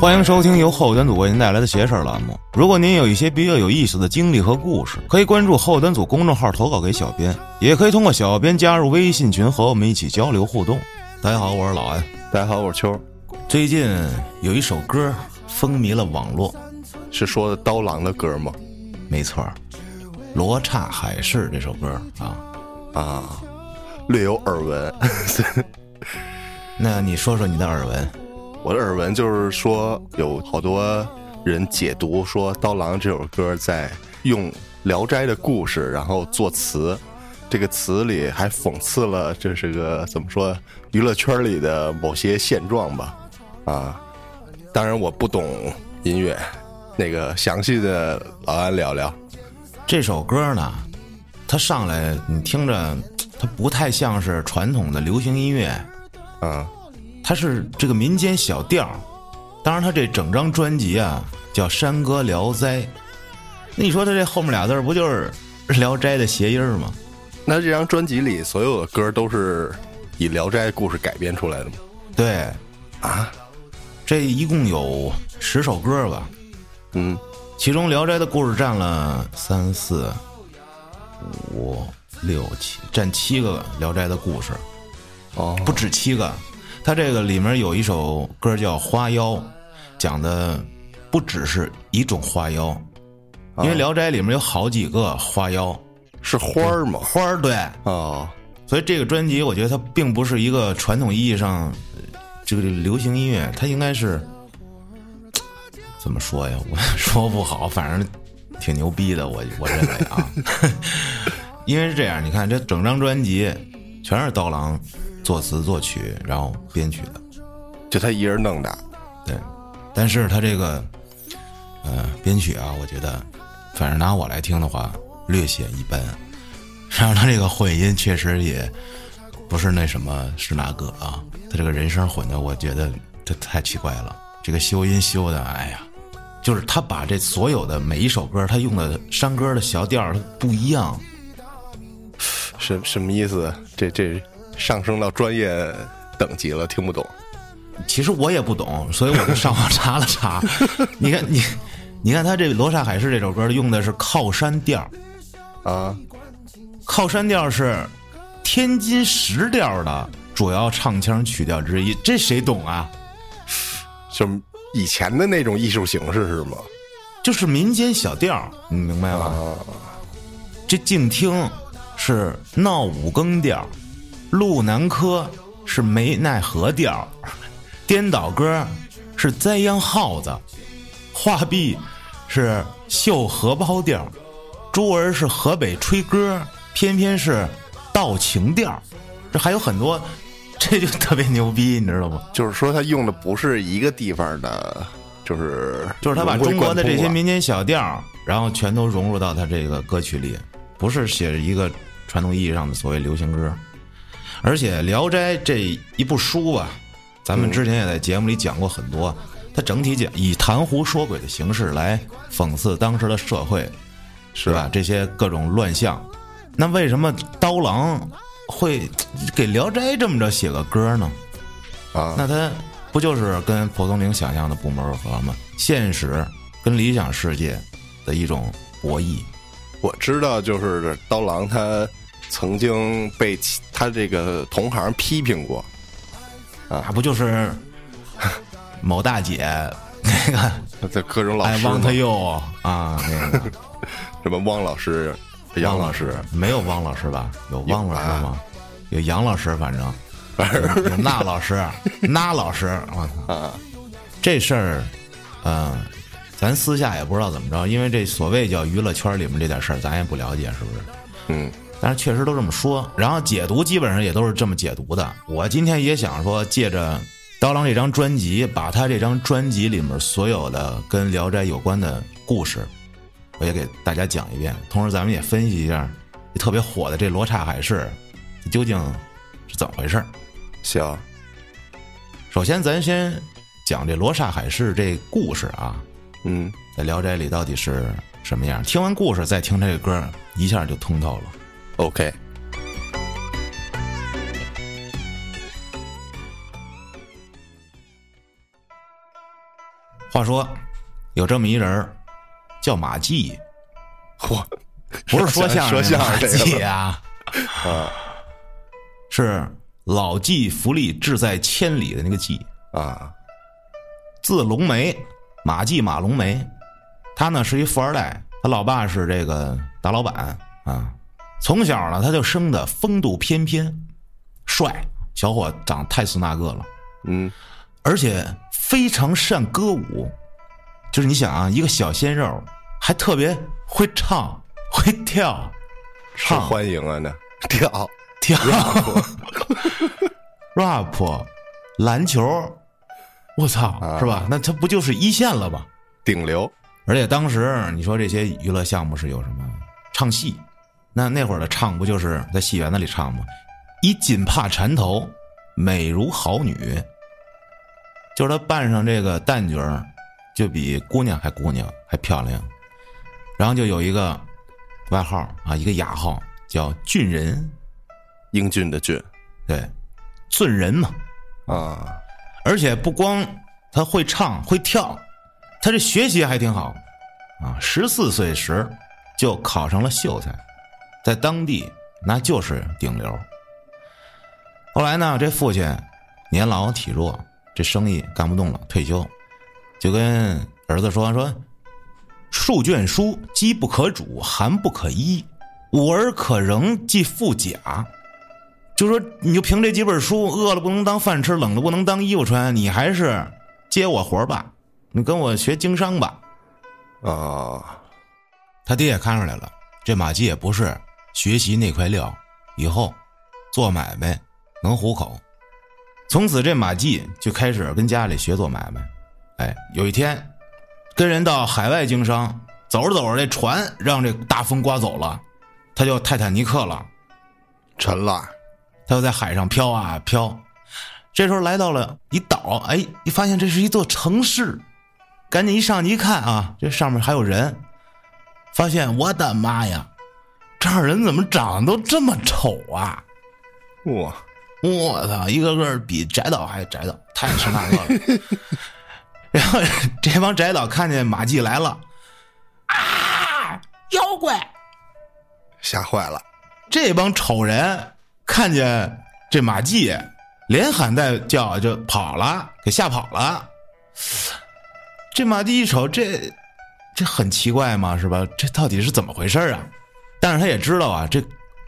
欢迎收听由后端组为您带来的“邪事儿”栏目。如果您有一些比较有意思的经历和故事，可以关注后端组公众号投稿给小编，也可以通过小编加入微信群和我们一起交流互动。大家好，我是老安。大家好，我是秋。最近有一首歌风靡了网络，是说的刀郎的歌吗？没错，《罗刹海市》这首歌啊啊，略有耳闻。那你说说你的耳闻？我的耳闻就是说，有好多人解读说，刀郎这首歌在用《聊斋》的故事，然后作词，这个词里还讽刺了这是个怎么说娱乐圈里的某些现状吧？啊，当然我不懂音乐，那个详细的老安聊聊这首歌呢？它上来你听着，它不太像是传统的流行音乐，啊。它是这个民间小调当然，他这整张专辑啊叫《山歌聊斋》，那你说他这后面俩字不就是《聊斋》的谐音吗？那这张专辑里所有的歌都是以《聊斋》故事改编出来的吗？对，啊，这一共有十首歌吧？嗯，其中《聊斋》的故事占了三四五六七，占七个《聊斋》的故事，哦，不止七个。他这个里面有一首歌叫《花妖》，讲的不只是一种花妖，因为《聊斋》里面有好几个花妖，是花儿吗？花儿对哦，所以这个专辑我觉得它并不是一个传统意义上这个流行音乐，它应该是怎么说呀？我说不好，反正挺牛逼的，我我认为啊，因为是这样，你看这整张专辑全是刀郎。作词作曲，然后编曲的，就他一人弄的，对。但是他这个，呃，编曲啊，我觉得，反正拿我来听的话，略显一般。然后他这个混音确实也不是那什么是哪个啊？他这个人声混的，我觉得这太奇怪了。这个修音修的，哎呀，就是他把这所有的每一首歌，他用的山歌的小调，它不一样。什什么意思？这这。上升到专业等级了，听不懂。其实我也不懂，所以我就上网查了查。你看，你，你看他这《罗刹海市》这首歌用的是靠山调啊，靠山调是天津时调的主要唱腔曲调之一。这谁懂啊？就以前的那种艺术形式是吗？就是民间小调，你明白吗？这静听是闹五更调。路南柯是没奈何调，颠倒歌是栽秧耗子，画壁是绣荷包调，珠儿是河北吹歌，偏偏是道情调，这还有很多，这就特别牛逼，你知道吗？就是说他用的不是一个地方的，就是就是他把中国的这些民间小调，然后全都融入到他这个歌曲里，不是写一个传统意义上的所谓流行歌。而且《聊斋》这一部书吧，咱们之前也在节目里讲过很多。它整体讲以谈胡说鬼的形式来讽刺当时的社会，是吧？这些各种乱象。那为什么刀郎会给《聊斋》这么着写个歌呢？啊，那他不就是跟蒲松龄想象的不谋而合吗？现实跟理想世界的一种博弈。我知道，就是刀郎他。曾经被他这个同行批评过，啊，不就是 某大姐那个在各种老师汪他佑啊，那个 什么汪老师、杨老师，没有汪老师吧？有汪老师吗？有杨老师，反正 有那老师、那老师，我操！这事儿，嗯，咱私下也不知道怎么着，因为这所谓叫娱乐圈里面这点事儿，咱也不了解，是不是？嗯。但是确实都这么说，然后解读基本上也都是这么解读的。我今天也想说，借着刀郎这张专辑，把他这张专辑里面所有的跟《聊斋》有关的故事，我也给大家讲一遍。同时，咱们也分析一下特别火的这《罗刹海市》究竟是怎么回事行，首先咱先讲这《罗刹海市》这故事啊，嗯，在《聊斋》里到底是什么样？听完故事再听这个歌，一下就通透了。OK。话说，有这么一人儿叫马季，嚯，不是说相声的马这个季啊，啊是老骥伏枥，志在千里的那个骥，啊字龙梅，马季马龙梅。他呢是一富二代，他老爸是这个大老板啊。从小呢他就生的风度翩翩，帅，小伙长太斯那个了。嗯而且非常善歌舞，就是你想啊，一个小鲜肉还特别会唱会跳，受唱欢迎啊那跳跳 rap 篮球，我操，啊是吧？那他不就是一线了吗？顶流而且当时你说这些娱乐项目是有什么唱戏？那那会儿的唱不就是在戏园子里唱吗？一锦帕缠头，美如好女，就是他扮上这个旦角儿，就比姑娘还姑娘还漂亮。然后就有一个外号啊，一个雅号叫俊人，英俊的俊对，俊人嘛。啊而且不光他会唱会跳，他这学习还挺好，啊，十四岁时就考上了秀才，在当地那就是顶流。后来呢，这父亲年老体弱，这生意干不动了，退休，就跟儿子说说：“数卷书，饥不可煮，寒不可衣，五而可仍，即富甲。”就说你就凭这几本书，饿了不能当饭吃，冷了不能当衣服穿，你还是接我活儿吧，你跟我学经商吧。啊他爹也看出来了，这马季也不是学习那块料，以后做买卖能糊口。从此这马季就开始跟家里学做买卖。哎，有一天跟人到海外经商，走着走着这船让这大风刮走了，他就泰坦尼克了。沉了他就在海上飘啊飘，这时候来到了一岛，哎，一发现这是一座城市，赶紧一上去一看啊，这上面还有人，发现我的妈呀，这儿人怎么长得都这么丑啊！哇我操，一个个比宅导还宅导，太吃那个了。然后这帮宅导看见马季来了，啊，妖怪！吓坏了这帮丑人看见这马季，连喊带叫就跑了，给吓跑了。这马季一瞅，这这很奇怪嘛，是吧？这到底是怎么回事啊？但是他也知道啊，这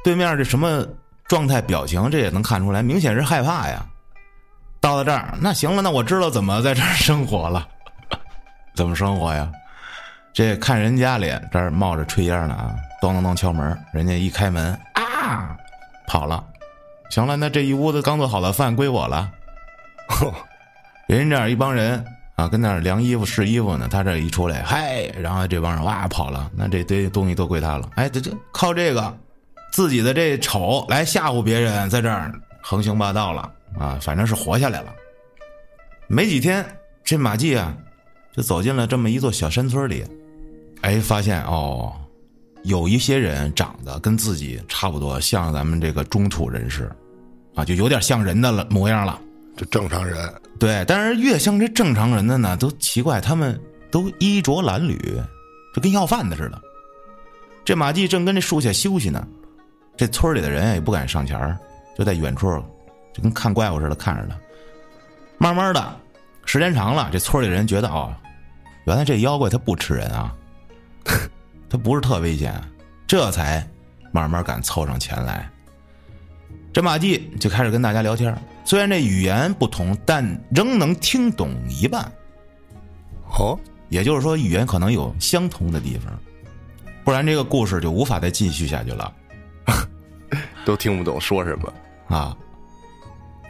对面这什么状态、表情，这也能看出来，明显是害怕呀。到了这儿，那行了，那我知道怎么在这儿生活了。怎么生活呀？这看人家里这儿冒着炊烟呢啊，咚咚咚敲门，人家一开门啊，跑了。行了，那这一屋子刚做好的饭归我了。人家这儿一帮人啊，跟那儿量衣服试衣服呢，他这一出来，嗨，然后这帮人哇跑了，那这堆东西都归他了。哎，这这靠这个自己的这丑来吓唬别人，在这儿横行霸道了啊，反正是活下来了。没几天，这马季啊，就走进了这么一座小山村里，哎，发现哦，有一些人长得跟自己差不多，像咱们这个中土人士，啊，就有点像人的了模样了。这正常人对，但是越像这正常人的呢，都奇怪，他们都衣着褴褛，就跟要饭的似的。这马季正跟这树下休息呢，这村里的人也不敢上前就在远处，就跟看怪物似的看着他。慢慢的，时间长了，这村里人觉得哦，原来这妖怪他不吃人啊，他不是特危险，这才慢慢敢凑上前来。这马季就开始跟大家聊天，虽然这语言不同，但仍能听懂一半。哦也就是说，语言可能有相同的地方，不然这个故事就无法再继续下去了 都听不懂说什么啊。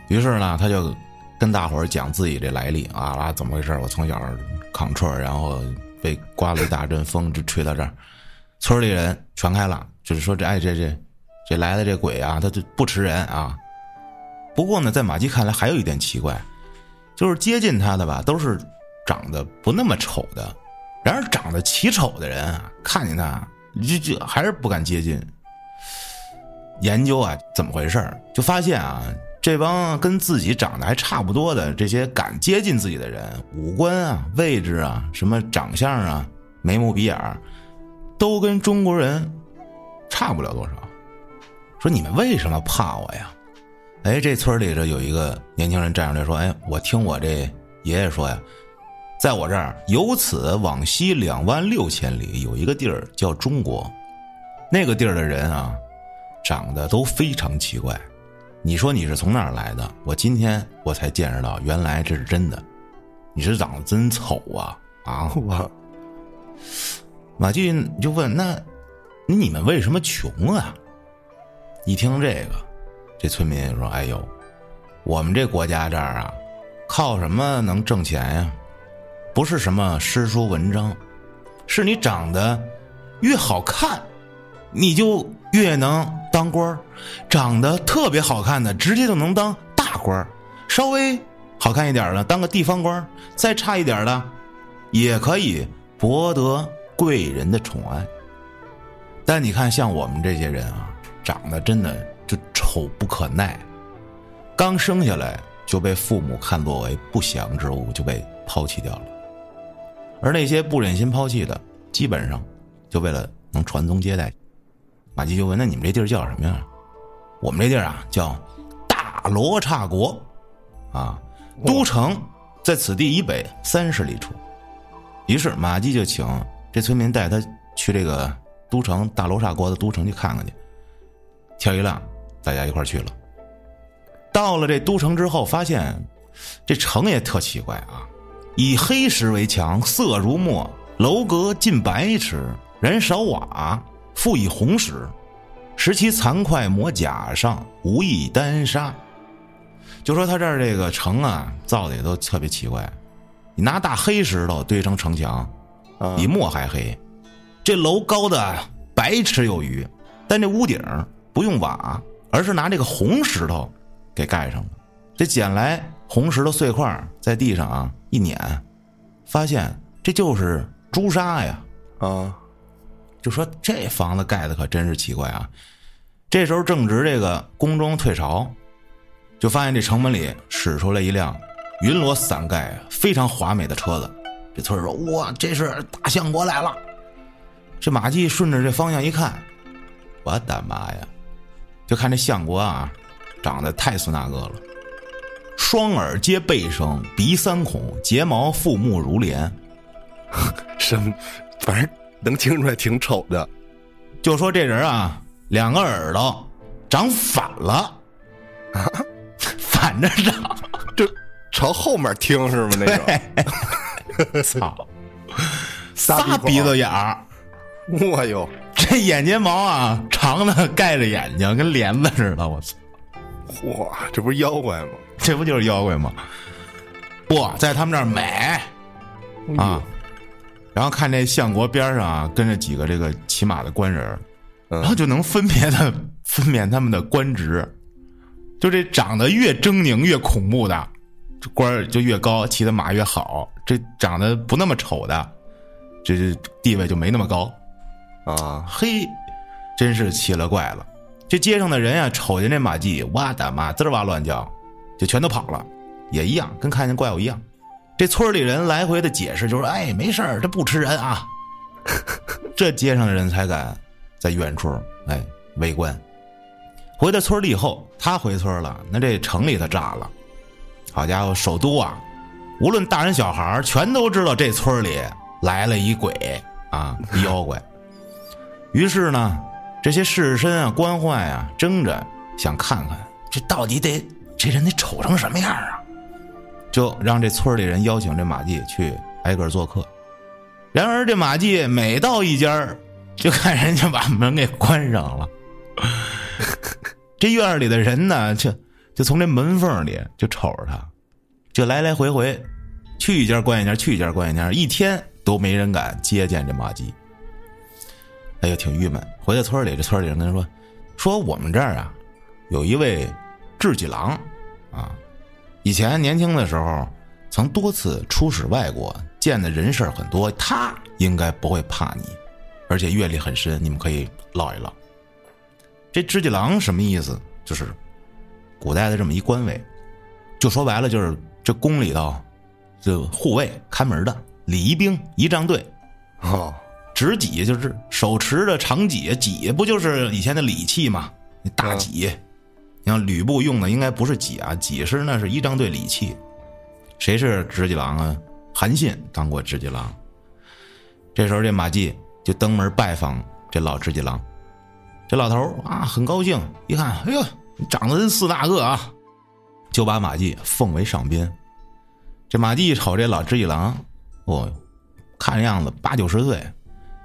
于是呢，他就跟大伙儿讲自己这来历啊啊，怎么回事？我从小扛串儿，然后被刮了一大阵风，就吹到这儿。村里人传开了，就是说这哎这这这来的这鬼啊，他就不吃人啊。不过呢，在马季看来还有一点奇怪，就是接近他的吧，都是长得不那么丑的，然而长得奇丑的人啊，看见他就就还是不敢接近。研究啊，怎么回事儿就发现啊，这帮跟自己长得还差不多的这些敢接近自己的人，五官啊、位置啊、什么长相啊、眉目鼻眼儿，都跟中国人差不了多少。说你们为什么怕我呀？哎，这村里这有一个年轻人站出来说：“哎，我听我这爷爷说呀，在我这儿由此往西两万六千里有一个地儿叫中国，那个地儿的人啊，长得都非常奇怪。你说你是从哪儿来的？我今天我才见识到，原来这是真的。你是长得真丑啊！啊，我马季就问：那你们为什么穷啊？一听这个，这村民说：“哎呦，我们这国家这儿啊，靠什么能挣钱呀？不是什么诗书文章，是你长得越好看，你就越能当官儿长得特别好看的，直接就能当大官儿稍微好看一点的，当个地方官儿再差一点的，也可以博得贵人的宠爱。但你看，像我们这些人啊。”长得真的就丑不可耐，刚生下来就被父母看作为不祥之物，就被抛弃掉了。而那些不忍心抛弃的，基本上就为了能传宗接代。马季就问：“那你们这地儿叫什么呀？”我们这地儿啊叫大罗刹国，啊，都城在此地以北三十里处。于是马季就请这村民带他去这个都城大罗刹国的都城去看看去。天一亮，大家一块去了。到了这都城之后，发现这城也特奇怪啊！以黑石为墙，色如墨，楼阁近百尺，人少瓦，复以红石，石其残块磨甲上，无一丹砂。就说他这儿这个城啊，造的也都特别奇怪。你拿大黑石头堆成城墙，比墨还黑。这楼高的百尺有余，但这屋顶不用瓦，而是拿这个红石头给盖上了。这捡来红石头碎块，在地上啊一碾，发现这就是朱砂呀！啊，就说这房子盖的可真是奇怪啊！这时候正值这个宫中退潮，就发现这城门里驶出来一辆云罗伞盖、非常华美的车子。这村说：“哇，这是大相国来了！”这马季顺着这方向一看，我的妈呀！就看这相国啊，长得太孙大个了，双耳皆背生，鼻三孔，睫毛复目如莲，什么，反正能听出来挺丑的。就说这人啊，两个耳朵长反了，啊反着长，就朝后面听是吗？那种，操，仨鼻子眼儿，哎呦！这眼睫毛啊，长的盖着眼睛，跟帘子似的。我操！哇，这不是妖怪吗？这不就是妖怪吗？哇，在他们这儿美啊！然后看这相国边上啊，跟着几个这个骑马的官人，然后就能分别的 分辨他们的官职。就这长得越狰狞、越恐怖的，这官儿就越高，骑的马越好；这长得不那么丑的，这地位就没那么高。啊，嘿，真是奇了怪了！这街上的人呀，瞅见这马季，哇的妈，滋哇乱叫，就全都跑了，也一样，跟看见怪物一样。这村里人来回的解释，就说：“哎，没事儿，这不吃人啊。”这街上的人才敢在远处哎围观。回到村里以后，他回村了，那这城里头炸了。好家伙，首都啊，无论大人小孩全都知道这村里来了一鬼啊，妖怪。于是呢，这些士绅啊、官宦啊，争着想看看这到底得这人得丑成什么样啊，就让这村里人邀请这马季去挨个做客。然而这马季每到一家就看人家把门给关上了。这院里的人呢，就就从这门缝里就瞅着他，就来来回回去一家关一家，去一家关一家，一天都没人敢接见这马季。哎呀，挺郁闷。回到村里，这村里人跟他说：“说我们这儿啊，有一位智己郎，啊，以前年轻的时候曾多次出使外国，见的人事很多，他应该不会怕你，而且阅历很深，你们可以唠一唠。”这智己郎什么意思？就是古代的这么一官位，就说白了就是这宫里头，就护卫看门的礼仪兵仪仗队，哦，执戟就是手持着长戟，戟不就是以前的礼器吗？那大戟，你看吕布用的应该不是戟啊，戟是那是一张队礼器。谁是执戟郎啊？韩信当过执戟郎。这时候这马季就登门拜访这老执戟郎，这老头儿啊很高兴，一看，哎呦，你长得真四大个啊，就把马季奉为上宾。这马季一瞅这老执戟郎，哦，看样子八九十岁，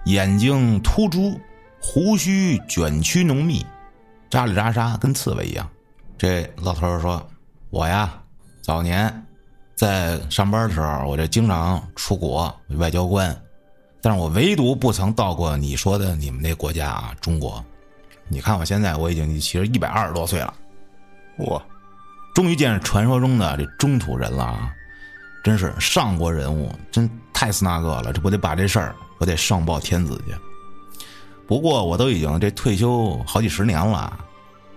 眼睛突出，胡须卷曲浓密，扎里扎沙，跟刺猬一样。这老头儿说：“我呀，早年在上班的时候，我这经常出国外交官。”但是我唯独不曾到过你说的你们那国家啊，中国。你看我现在我已经其实一百二十多岁了，我终于见着传说中的这中土人了啊！真是上国人物，真太斯那个了。这不得把这事儿我得上报天子去。不过我都已经这退休好几十年了，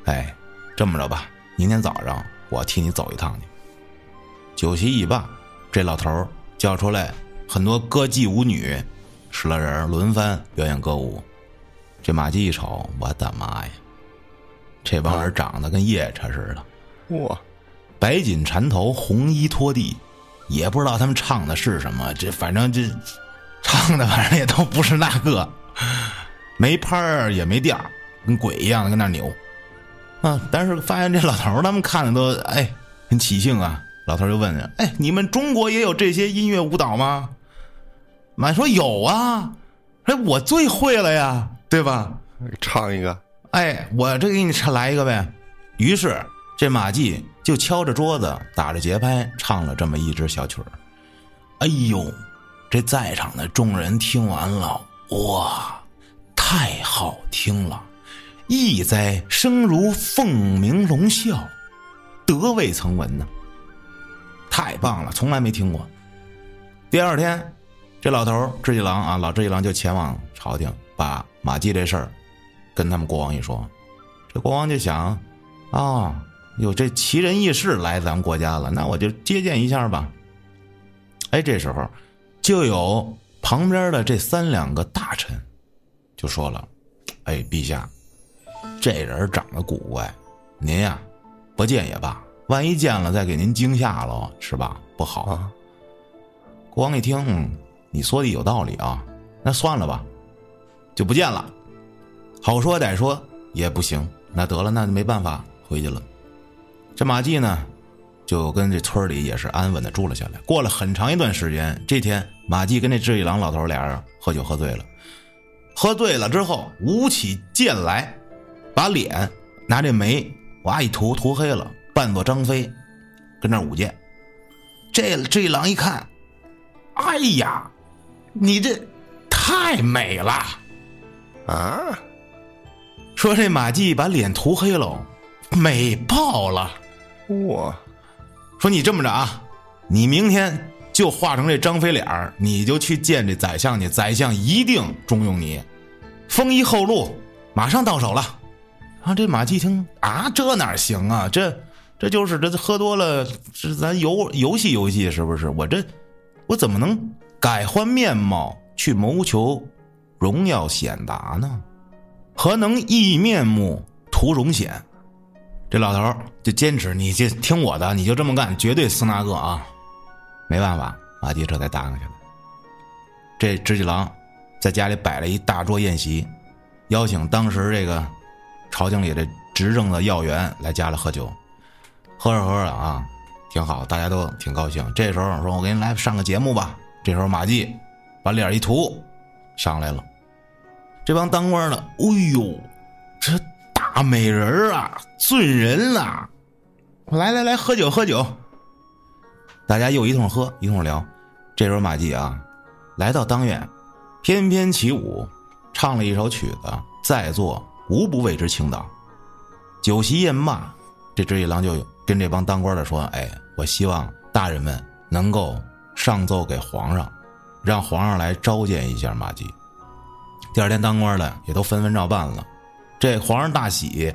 哎，这么着吧，明天早上我替你走一趟去。酒席已罢，这老头叫出来很多歌妓舞女。十来人轮番表演歌舞，这马季一瞅，我的妈呀！这帮人长得跟夜叉似的，哇！白锦缠头，红衣拖地，也不知道他们唱的是什么。这反正这唱的反正也都不是那个，没拍儿也没调儿跟鬼一样的跟那扭。啊！但是发现这老头他们看的都哎很起兴啊。老头就问：“哎，你们中国也有这些音乐舞蹈吗？”马说有啊，哎，我最会了呀，对吧？唱一个，哎，我这给你唱来一个呗。于是这马季就敲着桌子，打着节拍，唱了这么一支小曲儿。哎呦，这在场的众人听完了，哇，太好听了，意哉声如凤鸣龙啸，得未曾闻呢。太棒了，从来没听过。第二天。这老头智济郎啊，老智济郎就前往朝廷，把马季这事儿跟他们国王一说。这国王就想，啊，有这奇人异事来咱们国家了，那我就接见一下吧。哎，这时候就有旁边的这三两个大臣就说了：“哎，陛下，这人长得古怪，您呀不见也罢，万一见了再给您惊吓了，是吧？不好。”啊。国王一听，嗯。你说的有道理啊，那算了吧，就不见了。好说歹说也不行，那得了，那就没办法回去了。这马季呢，就跟这村里也是安稳的住了下来。过了很长一段时间，这天马季跟这智一郎老头俩人喝酒喝醉了，喝醉了之后舞起剑来，把脸拿这煤哇一涂涂黑了，扮作张飞，跟那舞剑。这智一郎一看，哎呀！你这太美了，啊！说这马季把脸涂黑了，美爆了。哇！说你这么着啊，你明天就化成这张飞脸儿，你就去见这宰相去，宰相一定重用你，丰衣厚禄，马上到手了。啊！这马季听啊，这哪行啊？这这就是这喝多了，是咱游游戏游戏是不是？我这我怎么能？改换面貌去谋求荣耀显达呢？何能异面目图荣显？这老头就坚持，你就听我的，你就这么干，绝对死那个啊！没办法，马季这才答应下来。这执戟郎在家里摆了一大桌宴席，邀请当时这个朝廷里的执政的要员来家里喝酒。喝着喝着啊，挺好，大家都挺高兴。这时候说：“我给你来上个节目吧。”这时候马季把脸一涂，上来了。这帮当官的，哎呦，这大美人啊，醉人啊！来来来，喝酒喝酒。大家又一通喝，一通聊。这时候马季啊，来到当院，翩翩起舞，唱了一首曲子，在座无不为之倾倒。酒席宴罢，这执一郎就跟这帮当官的说：“哎，我希望大人们能够。”上奏给皇上，让皇上来召见一下马季。第二天当官的也都纷纷照办了。这皇上大喜，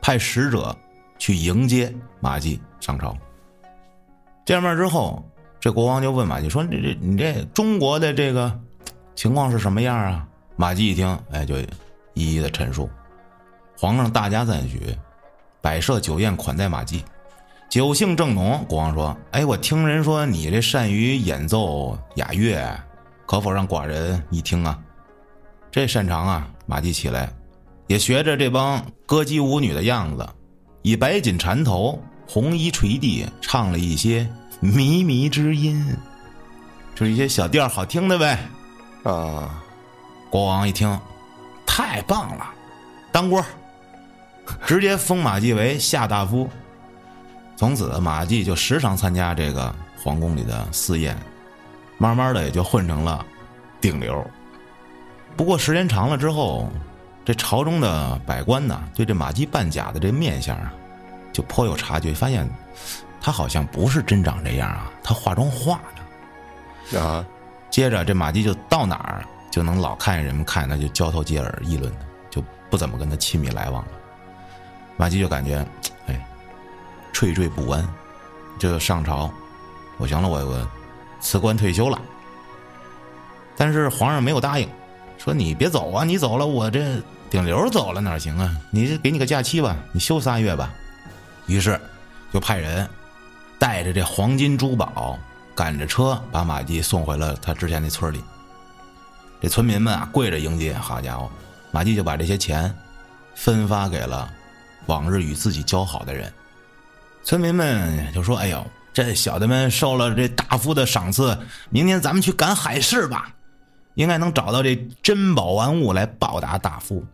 派使者去迎接马季上朝。见面之后，这国王就问马季说：“这这你这中国的这个情况是什么样啊？”马季一听，哎，就一一的陈述。皇上大加赞许，摆设酒宴款待马季。酒兴正浓，国王说：“哎，我听人说你这善于演奏雅乐，可否让寡人一听啊？”这擅长啊！马季起来，也学着这帮歌姬舞女的样子，以白锦缠头，红衣垂地，唱了一些靡靡之音，就是一些小调好听的呗。啊！国王一听，太棒了，当官，直接封马季为下大夫。从此，马季就时常参加这个皇宫里的私宴，慢慢的也就混成了顶流。不过时间长了之后，这朝中的百官呢，对这马季扮假的这面相啊，就颇有察觉，发现他好像不是真长这样啊，他化妆化的。啊，接着这马季就到哪儿就能老看见人们看他就交头接耳议论他，就不怎么跟他亲密来往了。马季就感觉，哎。惴惴不安，就上朝，我行了，我我辞官退休了。但是皇上没有答应，说你别走啊，你走了我这顶流走了哪行啊？你给你个假期吧，你休仨月吧。于是就派人带着这黄金珠宝，赶着车把马季送回了他之前那村里。这村民们啊跪着迎接，好家伙，马季就把这些钱分发给了往日与自己交好的人。村民们就说：“哎呦，这小的们受了这大夫的赏赐，明天咱们去赶海市吧，应该能找到这珍宝玩物来报答大夫。”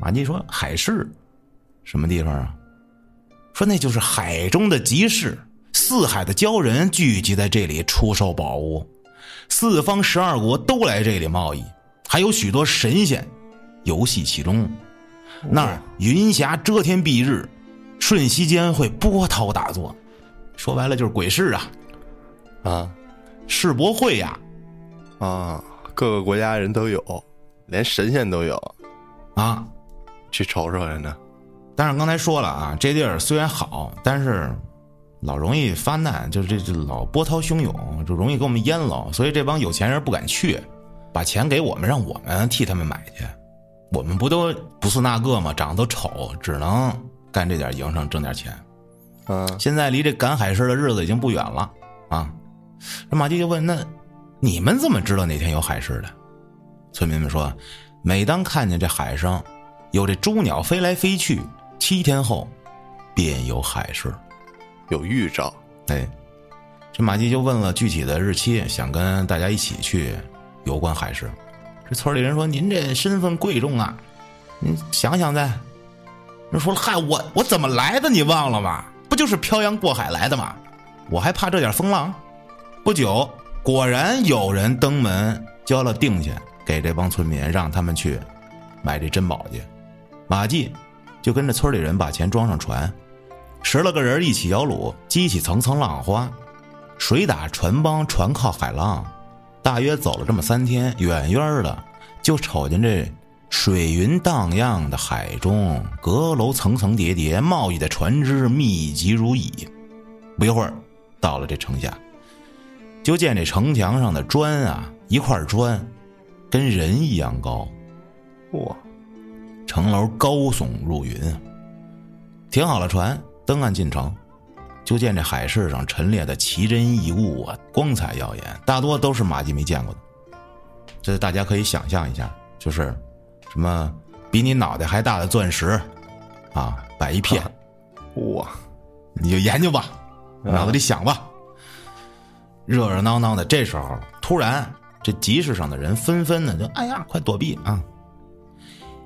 马季说：“海市，什么地方啊？”说：“那就是海中的集市，四海的鲛人聚集在这里出售宝物，四方十二国都来这里贸易，还有许多神仙游戏其中，那儿云霞遮天蔽日。”瞬息间会波涛大作，说白了就是鬼市啊，啊，世博会呀，啊，各个国家人都有，连神仙都有，啊，去瞅瞅人呢。但是刚才说了啊，这地儿虽然好，但是老容易发难，就是这这老波涛汹涌，就容易给我们淹了，所以这帮有钱人不敢去，把钱给我们，让我们替他们买去。我们不都不是那个吗？长得都丑，只能。干这点营生挣点钱，嗯，现在离这赶海市的日子已经不远了啊！这马季就问：“那你们怎么知道哪天有海市的？”村民们说：“每当看见这海上有这朱鸟飞来飞去，七天后便有海市，有预兆。”哎，这马季就问了具体的日期，想跟大家一起去游观海市。这村里人说：“您这身份贵重啊，您想想再。”人说了：“嗨，我我怎么来的？你忘了吗？不就是漂洋过海来的吗？我还怕这点风浪？”不久，果然有人登门交了定钱给这帮村民，让他们去买这珍宝去。马季就跟着村里人把钱装上船，十来个人一起摇橹，激起层层浪花，水打船帮，船靠海浪，大约走了这么三天，远远的就瞅见这。水云荡漾的海中，阁楼层层叠叠，贸易的船只密集如蚁。不一会儿，到了这城下，就见这城墙上的砖啊，一块砖跟人一样高，哇！城楼高耸入云。停好了船，登岸进城，就见这海市上陈列的奇珍异物啊，光彩耀眼，大多都是马季没见过的。这大家可以想象一下，就是。什么比你脑袋还大的钻石，啊，摆一片，哇！你就研究吧，脑子里想吧。热热闹闹的，这时候突然，这集市上的人纷纷的就哎呀，快躲避啊！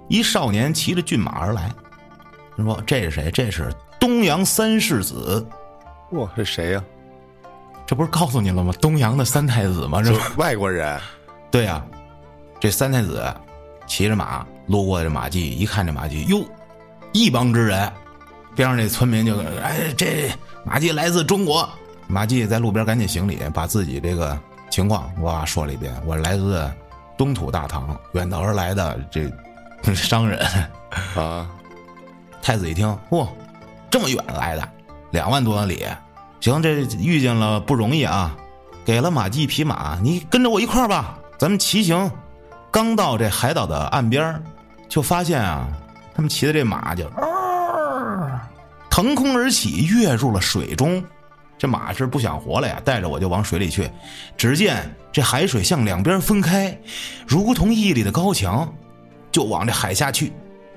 一少年骑着骏马而来，人说这是谁？这是东阳三世子。哇，这谁呀？这不是告诉你了吗？东阳的三太子吗？这外国人。对呀，这三太子。骑着马路过这马季，一看这马季，哟，一帮之人，边上这村民就哎，这马季来自中国。马季在路边赶紧行礼，把自己这个情况哇说了一遍。我来自东土大唐，远道而来的这 商人啊。太子一听，嚯，这么远来的，两万多里，行，这遇见了不容易啊，给了马季一匹马，你跟着我一块儿吧，咱们骑行。刚到这海岛的岸边就发现啊，他们骑的这马就腾空而起，跃入了水中。这马是不想活了呀，带着我就往水里去。只见这海水向两边分开，如同屹立的高墙，就往这海下去。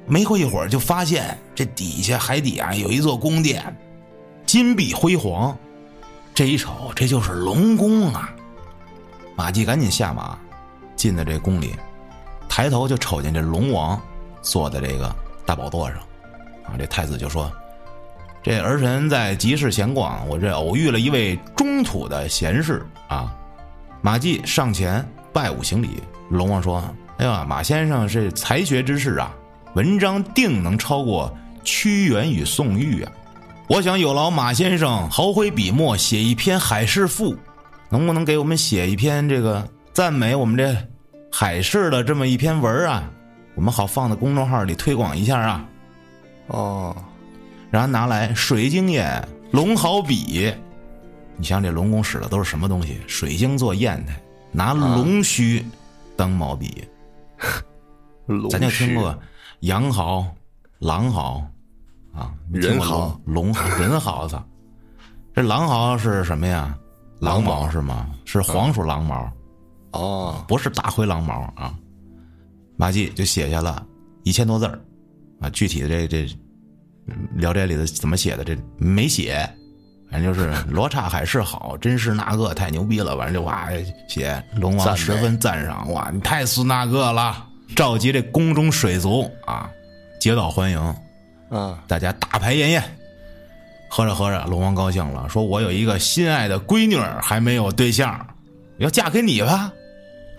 没过一会儿，就发现这底下海底啊有一座宫殿，金碧辉煌。这一瞅，这就是龙宫啊！马季赶紧下马，进到这宫里，抬头就瞅见这龙王坐在这个大宝座上。啊，这太子就说。这儿臣在集市闲逛，我这偶遇了一位中土的贤士啊。马季上前拜武行礼，龙王说：“哎呀，马先生是才学之士啊，文章定能超过屈原与宋玉啊。我想有劳马先生豪挥笔墨写一篇海市赋，能不能给我们写一篇这个赞美我们这海市的这么一篇文啊？我们好放在公众号里推广一下啊。”哦。然后拿来水晶砚、龙毫笔，你像这龙宫使的都是什么东西？水晶做砚台，拿龙须当毛笔。咱就听过羊毫、狼毫啊，人毫、龙 人毫子。这狼毫是什么呀？狼毛是吗？是黄鼠狼毛。哦，不是大灰狼毛啊。马季就写下了一千多字儿啊，具体的这这。《聊斋》里的怎么写的？这没写，反正就是罗刹海市好，真是那个太牛逼了。反正就哇写龙王十分赞赏，哇你太是那个了，召集这宫中水族啊，接到欢迎，嗯，大家大排宴宴，喝着喝着，龙王高兴了，说我有一个心爱的闺女还没有对象，要嫁给你吧。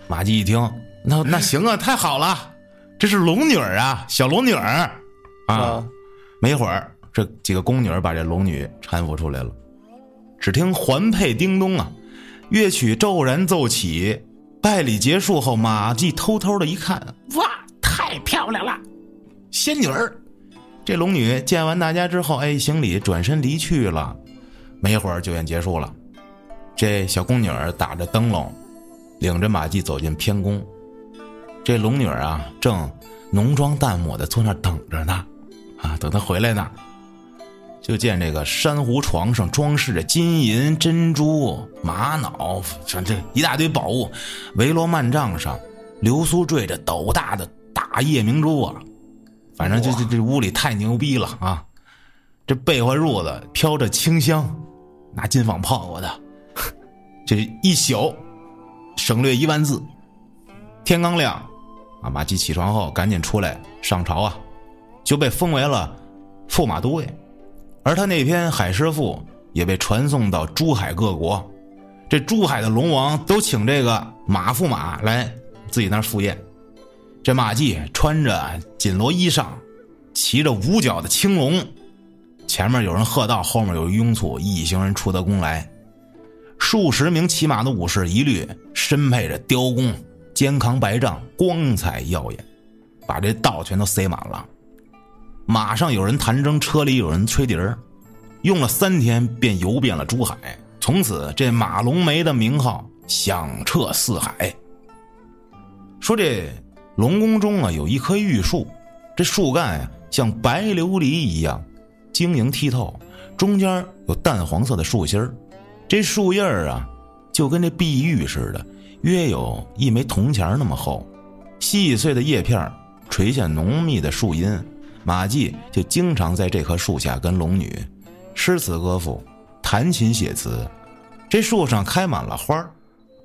马季一听，那那行啊，太好了，这是龙女儿啊，小龙女儿啊。没一会儿，这几个宫女把这龙女搀扶出来了。只听环佩叮咚啊，乐曲骤然奏起。拜礼结束后，马季偷偷的一看，哇，太漂亮了，仙女儿！这龙女见完大家之后，哎，行礼，转身离去了。没一会儿，酒宴结束了。这小宫女儿打着灯笼，领着马季走进偏宫。这龙女啊，正浓妆淡抹的坐那等着呢。啊，等他回来呢，就见这个珊瑚床上装饰着金银珍珠、玛瑙，像这一大堆宝物。维罗曼帐上，流苏坠着斗大的大夜明珠啊！反正这这这屋里太牛逼了啊！这被窝褥子飘着清香，拿金纺泡过的。这一宿省略一万字。天刚亮，啊，马季起床后赶紧出来上朝啊。就被封为了驸马都尉，而他那篇海师赋也被传送到珠海各国，这珠海的龙王都请这个马驸马来自己那儿赴宴。这马季穿着锦罗衣裳，骑着五角的青龙，前面有人喝道，后面有拥簇一行人出得宫来，数十名骑马的武士一律身配着雕弓，肩扛白杖，光彩耀眼，把这道全都塞满了。马上有人弹筝，车里有人吹笛儿，用了三天便游遍了珠海。从此，这马龙梅的名号响彻四海。说这龙宫中啊，有一棵玉树，这树干呀像白琉璃一样晶莹剔透，中间有淡黄色的树心儿，这树叶儿啊就跟这碧玉似的，约有一枚铜钱那么厚，细碎的叶片垂下浓密的树荫。马季就经常在这棵树下跟龙女诗词歌赋、弹琴写词。这树上开满了花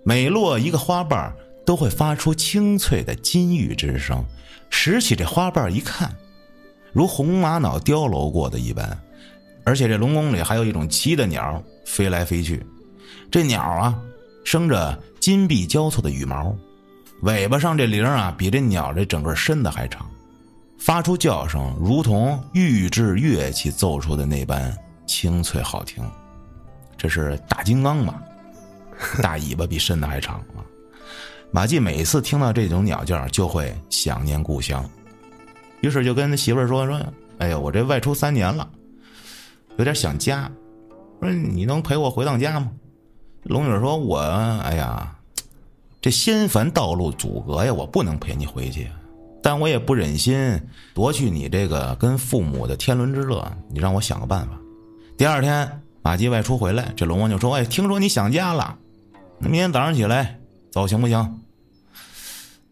每落一个花瓣都会发出清脆的金玉之声。拾起这花瓣一看，如红玛瑙雕镂过的一般。而且这龙宫里还有一种奇的鸟飞来飞去，这鸟啊生着金碧交错的羽毛，尾巴上这翎啊比这鸟这整个身子还长。发出叫声，如同玉制乐器奏出的那般清脆好听。这是大金刚嘛？大尾巴比身子还长啊！马季每次听到这种鸟叫，就会想念故乡，于是就跟他媳妇儿说：“说，哎呀，我这外出三年了，有点想家，说你能陪我回趟家吗？龙女说：“我哎呀，这仙凡道路阻隔呀，我不能陪你回去。但我也不忍心夺去你这个跟父母的天伦之乐，你让我想个办法。”第二天，马季外出回来，这龙王就说：“哎，听说你想家了，明天早上起来走行不行？”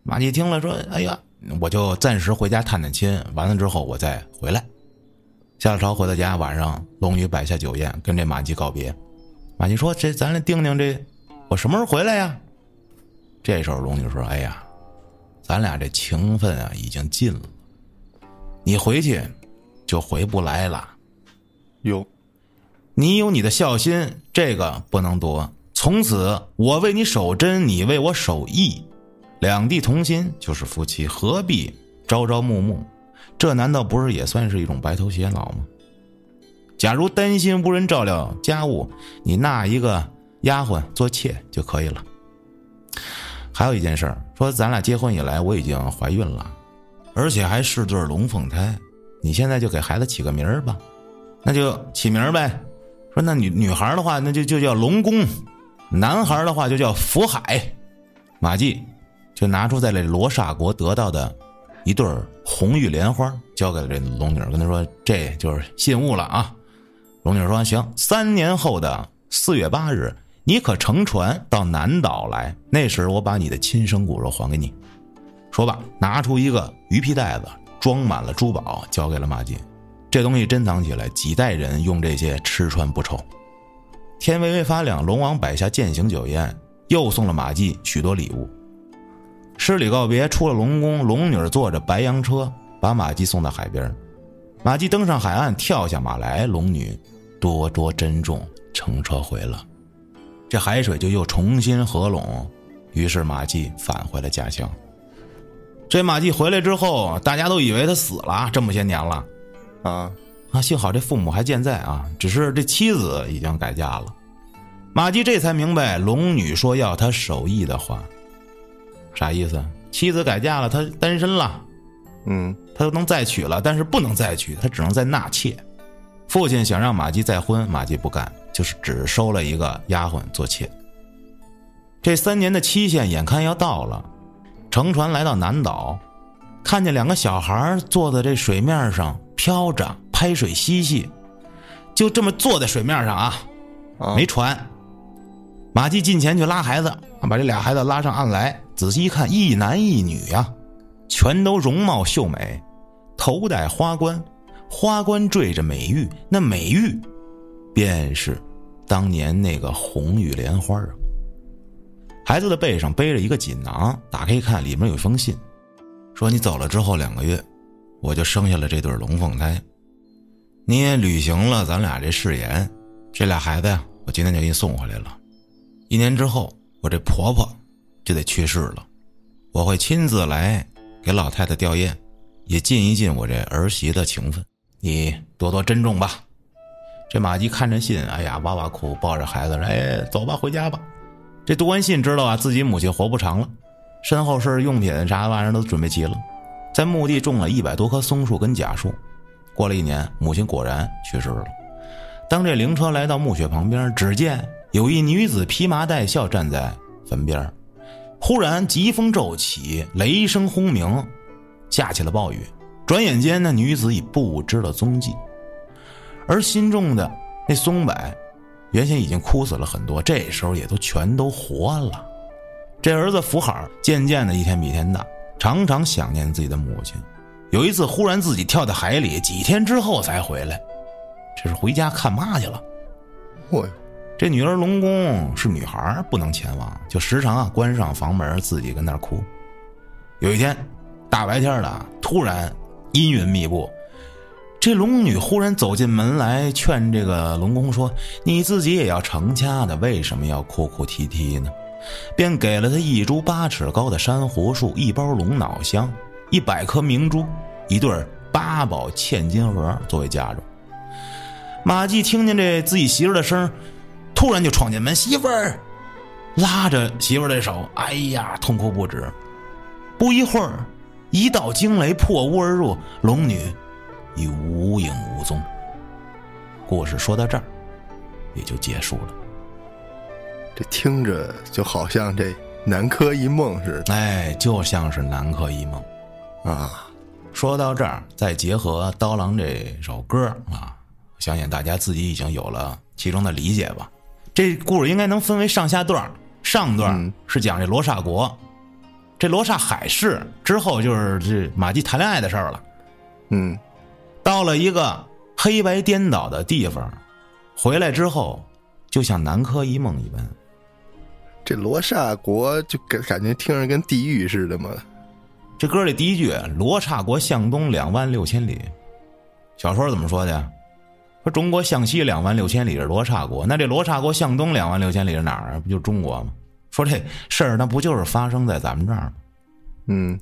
马季听了说：“哎呀，我就暂时回家探探亲，完了之后我再回来。”下了朝回到家，晚上龙女摆下酒宴，跟这马季告别。马季说：“这咱来定定这，我什么时候回来呀？”这时候龙女说：“哎呀，咱俩这情分啊已经尽了，你回去就回不来了。有，你有你的孝心，这个不能夺。从此我为你守贞，你为我守义，两地同心就是夫妻，何必朝朝暮暮？这难道不是也算是一种白头偕老吗？”假如担心无人照料家务，你纳一个丫鬟做妾就可以了。还有一件事儿，说咱俩结婚以来我已经怀孕了，而且还是对龙凤胎。你现在就给孩子起个名儿吧，那就起名儿呗。说那女女孩的话，那就就叫龙宫；男孩的话就叫福海。马季就拿出在这罗刹国得到的一对红玉莲花，交给了这龙女，跟她说：“这就是信物了啊。”龙女说：“行，三年后的四月八日，你可乘船到南岛来。那时我把你的亲生骨肉还给你。”说罢，拿出一个鱼皮袋子，装满了珠宝，交给了马季。这东西珍藏起来，几代人用这些吃穿不愁。天微微发亮，龙王摆下饯行酒宴，又送了马季许多礼物。施礼告别，出了龙宫，龙女坐着白羊车，把马季送到海边。马季登上海岸，跳下马来，龙女。多多珍重，乘车回了，这海水就又重新合拢，于是马季返回了家乡。这马季回来之后，大家都以为他死了，这么些年了，啊啊，幸好这父母还健在啊，只是这妻子已经改嫁了。马季这才明白龙女说要他守义的话，啥意思？妻子改嫁了，他单身了，嗯，他能再娶了，但是不能再娶，他只能再纳妾。父亲想让马季再婚，马季不干，就是只收了一个丫鬟做妾。这三年的期限眼看要到了，乘船来到南岛，看见两个小孩坐在这水面上飘着，拍水嬉戏，就这么坐在水面上啊，没船。马季近前去拉孩子，把这俩孩子拉上岸来，仔细一看，一男一女呀，全都容貌秀美，头戴花冠。花冠缀着美玉，那美玉，便是当年那个红玉莲花啊。孩子的背上背着一个锦囊，打开一看，里面有一封信，说你走了之后两个月，我就生下了这对龙凤胎。你也履行了咱俩这誓言，这俩孩子呀，我今天就给你送回来了。一年之后，我这婆婆就得去世了，我会亲自来给老太太吊唁，也尽一尽我这儿媳的情分。你多多珍重吧。这马吉看着信，哎呀，哇哇哭，抱着孩子说：“哎，走吧，回家吧。”这读完信，知道啊，自己母亲活不长了，身后事用品啥玩意儿都准备齐了，在墓地种了一百多棵松树跟假树。过了一年，母亲果然去世了。当这灵车来到墓穴旁边，只见有一女子披麻戴孝站在坟边忽然疾风骤起，雷声轰鸣，下起了暴雨。转眼间，那女子已不知了踪迹，而心中的那松柏，原先已经枯死了很多，这时候也都全都活了。这儿子福海渐渐的一天比一天大，常常想念自己的母亲。有一次，忽然自己跳到海里，几天之后才回来，这是回家看妈去了。嚯，这女儿龙宫是女孩，不能前往，就时常啊关上房门，自己跟那儿哭。有一天，大白天的，突然。阴云密布，这龙女忽然走进门来，劝这个龙宫说：“你自己也要成家的，为什么要哭哭啼啼呢？”便给了他一株八尺高的珊瑚树，一包龙脑香，一百颗明珠，一对八宝嵌金盒作为嫁妆。马季听见这自己媳妇的声突然就闯进门，媳妇儿拉着媳妇的手，哎呀，痛哭不止。不一会儿。一道惊雷破屋而入，龙女已无影无踪。故事说到这儿，也就结束了。这听着就好像这南柯一梦似的。哎，就像是南柯一梦啊。说到这儿，再结合刀郎这首歌啊，相信大家自己已经有了其中的理解吧。这故事应该能分为上下段上段是讲这罗刹国，这罗刹海市之后就是这马季谈恋爱的事儿了。嗯，到了一个黑白颠倒的地方，回来之后就像南柯一梦一般。这罗刹国就感感觉听着跟地狱似的嘛。这歌里第一句“罗刹国向东两万六千里”，小说怎么说的？说中国向西两万六千里是罗刹国，那这罗刹国向东两万六千里是哪儿啊？不就中国吗？说这事儿那不就是发生在咱们这儿吗？嗯，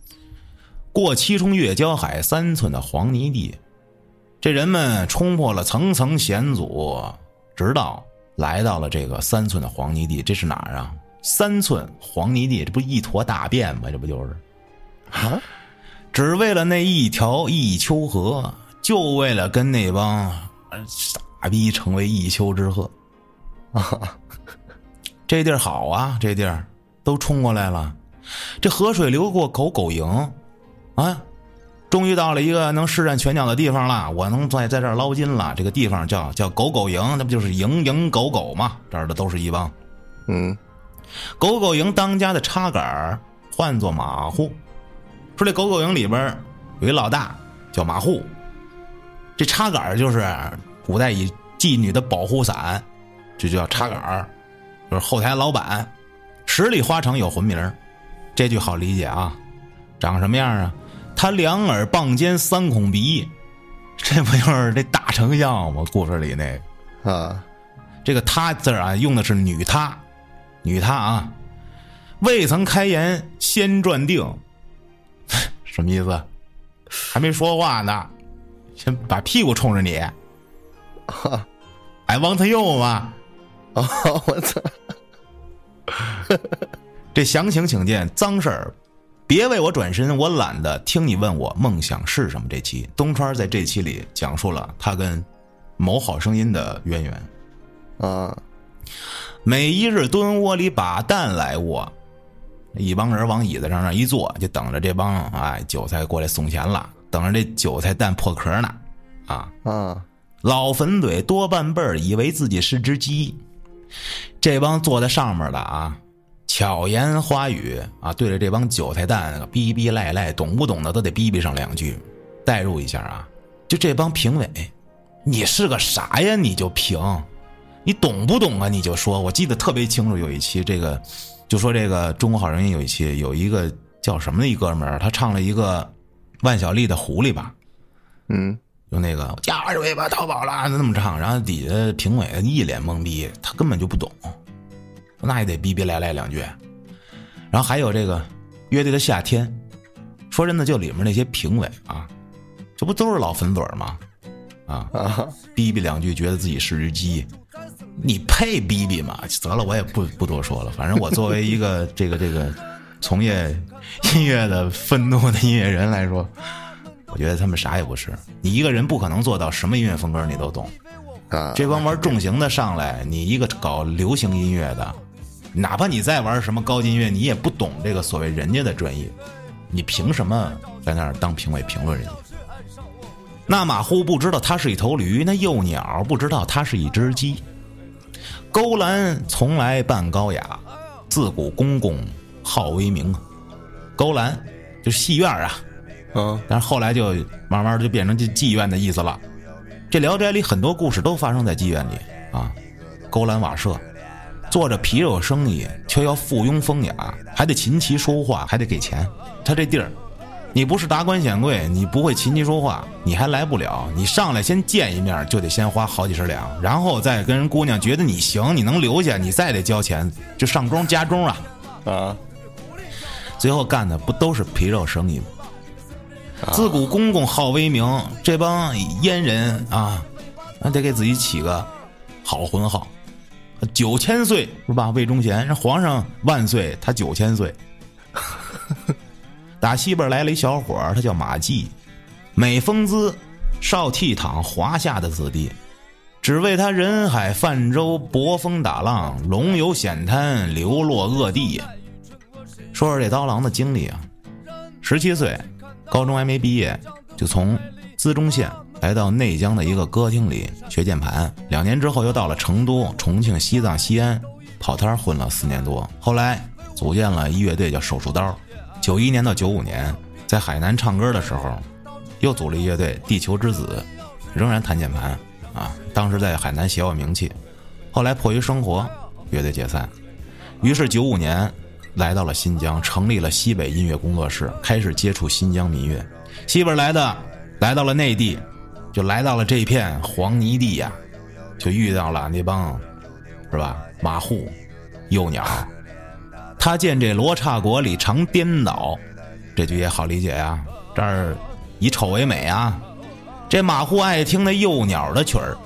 过七重越交海三寸的黄泥地，这人们冲破了层层险阻，直到来到了这个三寸的黄泥地。这是哪儿啊？三寸黄泥地，这不一坨大便吗？这不就是？啊！只为了那一条一丘河，就为了跟那帮傻逼成为一丘之貉啊！这地儿好啊，这地儿都冲过来了。这河水流过狗狗营，啊，终于到了一个能施展拳脚的地方了。我能在在这儿捞金了。这个地方叫叫狗狗营，那不就是营营狗狗吗？这儿的都是一帮。嗯，狗狗营当家的插杆唤作马户。说这狗狗营里边有一老大叫马户，这插杆就是古代以妓女的保护伞，这就叫插杆就是后台老板，十里花城有魂名这句好理解啊，长什么样啊？他两耳傍尖三孔鼻，这不就是这大丞相吗？故事里那个啊，这个他字啊用的是女他，女他啊，未曾开言先转定。什么意思？还没说话呢，先把屁股冲着你。I want you 吗？啊，我操！这详情请见脏事儿，别为我转身，我懒得听你问我梦想是什么。这期东川在这期里讲述了他跟某好声音的渊源。啊，每一日蹲窝里把蛋来窝。一帮人往椅子上那一坐，就等着这帮哎韭菜过来送钱了，等着这韭菜蛋破壳呢，啊啊！老粉嘴多半辈儿以为自己是只鸡，这帮坐在上面的啊，巧言花语啊，对着这帮韭菜蛋逼逼赖赖，懂不懂的都得逼逼上两句，代入一下啊。就这帮评委，你是个啥呀？你就评，你懂不懂啊？你就说，我记得特别清楚，有一期这个。就说这个《中国好声音》有一期有一个叫什么的一哥们儿，他唱了一个万晓利的《狐狸》吧，嗯，就那个加二尾巴淘宝了，那么唱，然后底下评委一脸懵逼，他根本就不懂，那也得逼逼赖赖两句。然后还有这个乐队的夏天，说真的，就里面那些评委啊，这不都是老粉嘴吗？啊啊，逼逼两句，觉得自己是只鸡。你配逼逼吗？得了，我也不不多说了。反正我作为一个 这个这个从业音乐的愤怒的音乐人来说，我觉得他们啥也不是。你一个人不可能做到什么音乐风格你都懂啊。这帮玩重型的上来，你一个搞流行音乐的，哪怕你再玩什么高级音乐，你也不懂这个所谓人家的专业，你凭什么在那儿当评委评论人家？那马虎不知道它是一头驴，那幼鸟不知道它是一只鸡。勾栏从来扮高雅，自古公公好威名。勾栏就戏院啊，嗯，但是后来就慢慢就变成这妓院的意思了。这《聊斋》里很多故事都发生在妓院里啊。勾栏瓦舍，做着皮肉生意，却要附庸风雅，还得琴棋书画，还得给钱。他这地儿。你不是达官显贵，你不会琴棋书画，你还来不了。你上来先见一面，就得先花好几十两，然后再跟人姑娘觉得你行，你能留下，你再得交钱，就上钟加钟啊！啊，最后干的不都是皮肉生意吗？自古公公好威名，这帮阉人啊，那得给自己起个好婚号，九千岁是吧？魏忠贤，皇上万岁，他九千岁。打西边来了一小伙他叫马季，美风姿，少倜傥，华夏的子弟，只为他人海泛舟，搏风打浪，龙游险滩，流落恶地呀。说说这刀郎的经历啊，十七岁，高中还没毕业，就从资中县来到内江的一个歌厅里学键盘。两年之后，又到了成都、重庆、西藏、西安跑摊混了四年多。后来组建了一乐队，叫手术刀。九一年到九五年，在海南唱歌的时候，又组了乐队地球之子，仍然弹键盘。啊，当时在海南小有名气，后来迫于生活，乐队解散，于是九五年来到了新疆，成立了西北音乐工作室，开始接触新疆民乐。西边来的，来到了内地，就来到了这片黄泥地呀，就遇到了那帮，是吧？马户、幼鸟，他见这罗刹国里常颠倒，这句也好理解呀。这儿以丑为美啊。这马户爱听那幼鸟的曲儿，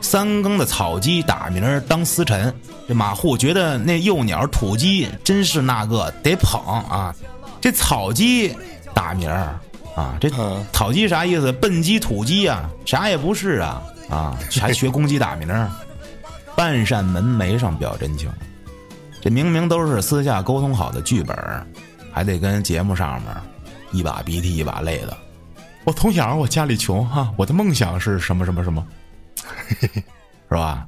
三更的草鸡打鸣当司晨。这马户觉得那幼鸟土鸡真是那个得捧啊！这草鸡打鸣啊，这草鸡啥意思？笨鸡土鸡啊，啥也不是啊啊！还学公鸡打鸣半扇门楣上表真情，这明明都是私下沟通好的剧本，还得跟节目上面一把鼻涕一把泪的。我从小我家里穷哈，我的梦想是什么什么什么，是吧？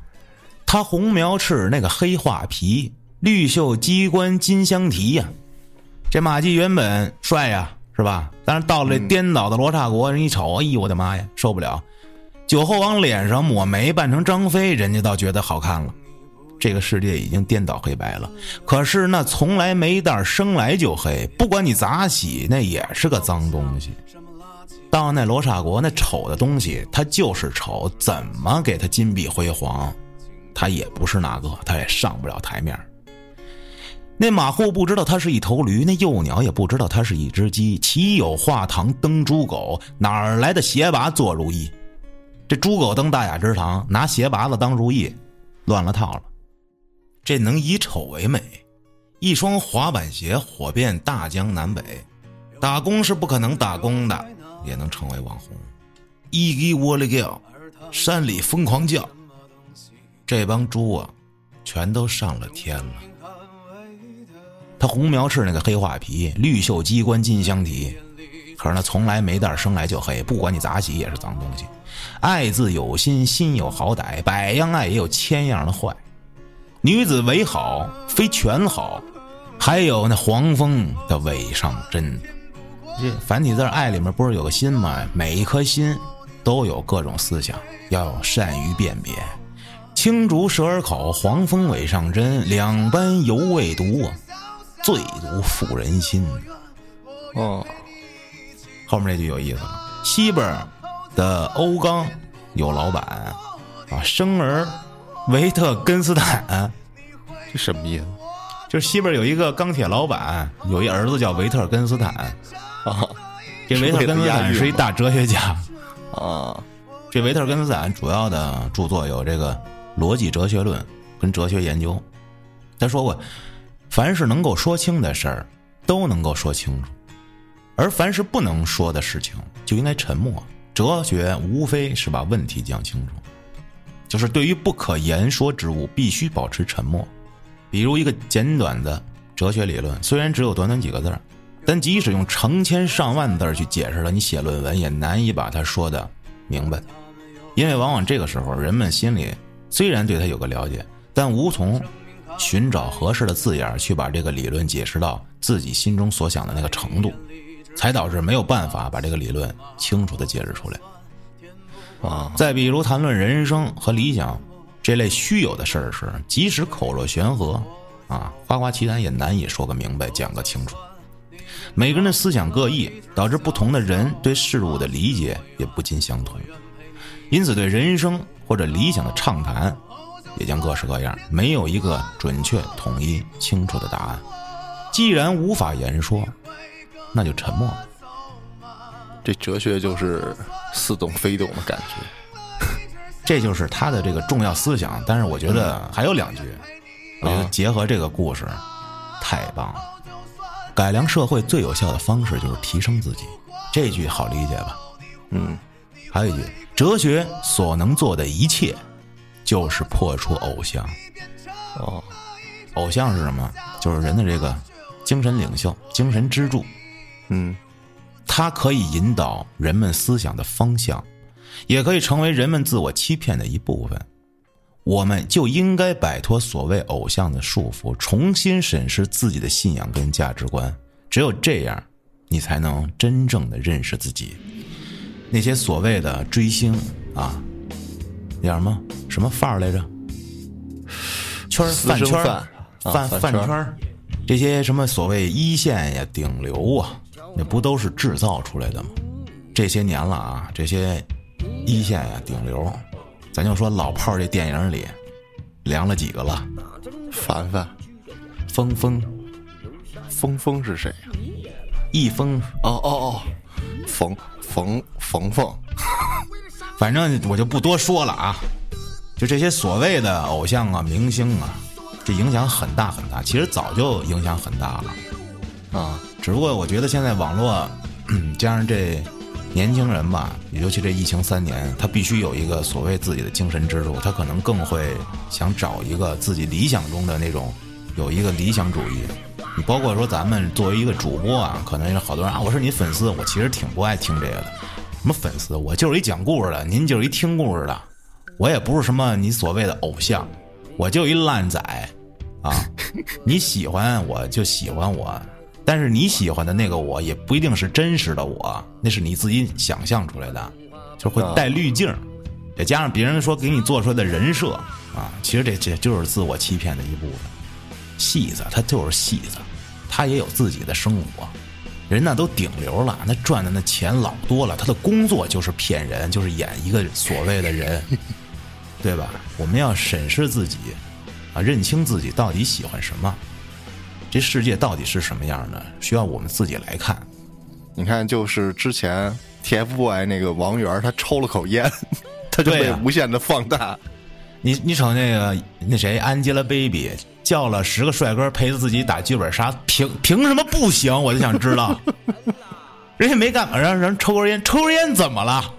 他红苗翅那个黑画皮，绿袖机关金镶蹄呀。这马季原本帅呀，是吧？但是到了这颠倒的罗刹国，人一瞅，哎呦我的妈呀，受不了！酒后往脸上抹眉，扮成张飞，人家倒觉得好看了。这个世界已经颠倒黑白了，可是那从来没蛋生来就黑，不管你咋洗，那也是个脏东西。到那罗刹国，那丑的东西，它就是丑，怎么给它金碧辉煌，它也不是那个，它也上不了台面。那马户不知道它是一头驴，那幼鸟也不知道它是一只鸡，岂有画堂登猪狗，哪儿来的鞋拔做如意？这猪狗登大雅之堂，拿鞋拔子当如意，乱了套了。这能以丑为美，一双滑板鞋火遍大江南北，打工是不可能打工的。也能成为网红，一给我的叫，山里疯狂叫，这帮猪啊，全都上了天了。他红苗翅那个黑画皮，绿袖机关金镶提，可是那从来没蛋生来就黑，不管你咋洗也是脏东西。爱自有心，心有好歹，百样爱也有千样的坏。女子为好，非全好，还有那黄蜂的尾上针。这繁体字“爱”里面不是有个心吗？每一颗心都有各种思想，要善于辨别。青竹蛇儿口，黄蜂尾上针，两般犹未毒啊，最毒妇人心。哦，后面那句有意思了。西边的欧刚有老板啊，生儿维特根斯坦，这什么意思？就是西边有一个钢铁老板，有一儿子叫维特根斯坦。啊，这维特根斯坦是一大哲学家，啊，这维特根斯坦主要的著作有这个《逻辑哲学论》跟《哲学研究》。他说过，凡是能够说清的事儿，都能够说清楚；而凡是不能说的事情，就应该沉默。哲学无非是把问题讲清楚，就是对于不可言说之物，必须保持沉默。比如一个简短的哲学理论，虽然只有短短几个字儿。但即使用成千上万字儿去解释了，你写论文也难以把它说的明白，因为往往这个时候人们心里虽然对他有个了解，但无从寻找合适的字眼去把这个理论解释到自己心中所想的那个程度，才导致没有办法把这个理论清楚的解释出来。啊，再比如谈论人生和理想这类虚有的事儿时，即使口若悬河，啊，夸夸其谈也难以说个明白，讲个清楚。每个人的思想各异，导致不同的人对事物的理解也不尽相同，因此对人生或者理想的畅谈，也将各式各样，没有一个准确、统一、清楚的答案。既然无法言说，那就沉默。这哲学就是似懂非懂的感觉，这就是他的这个重要思想。但是我觉得还有两句，我觉得结合这个故事，太棒了。改良社会最有效的方式就是提升自己，这句好理解吧？嗯，还有一句，哲学所能做的一切，就是破除偶像。哦，偶像是什么？就是人的这个精神领袖、精神支柱。嗯，它可以引导人们思想的方向，也可以成为人们自我欺骗的一部分。我们就应该摆脱所谓偶像的束缚，重新审视自己的信仰跟价值观。只有这样，你才能真正的认识自己。那些所谓的追星啊，叫什么什么范儿来着？圈儿饭圈儿饭啊饭饭圈儿饭圈儿，这些什么所谓一线呀、顶流啊，那不都是制造出来的吗？这些年了啊，这些一线呀、顶流，咱就说老炮儿这电影里凉了几个了？凡凡，峰峰、峰峰是谁呀？一峰，哦哦哦，冯冯冯冯，反正我就不多说了啊。就这些所谓的偶像啊、明星啊，这影响很大很大。其实早就影响很大了。啊，只不过我觉得现在网络加上这年轻人吧，尤其这疫情三年，他必须有一个所谓自己的精神支柱，他可能更会想找一个自己理想中的那种有一个理想主义。你包括说咱们作为一个主播啊，可能有好多人啊，我是你粉丝，我其实挺不爱听这个的。什么粉丝？我就是一讲故事的，您就是一听故事的，我也不是什么你所谓的偶像，我就一烂仔啊！你喜欢我就喜欢我，但是你喜欢的那个我也不一定是真实的我，那是你自己想象出来的，就会带滤镜，再加上别人说给你做出来的人设啊，其实这这就是自我欺骗的一部分。戏子他就是戏子，他也有自己的生活。人那都顶流了，那赚的那钱老多了，他的工作就是骗人，就是演一个所谓的人，对吧？我们要审视自己，啊，认清自己到底喜欢什么，这世界到底是什么样的，需要我们自己来看。你看，就是之前 TFBOY 那个王源，他抽了口烟，他就被无限的放大。你你瞅那个那谁，Angelababy 叫了十个帅哥陪着自己打剧本杀，凭凭什么不行？我就想知道，人家没干嘛，让人抽根烟，抽根烟怎么了？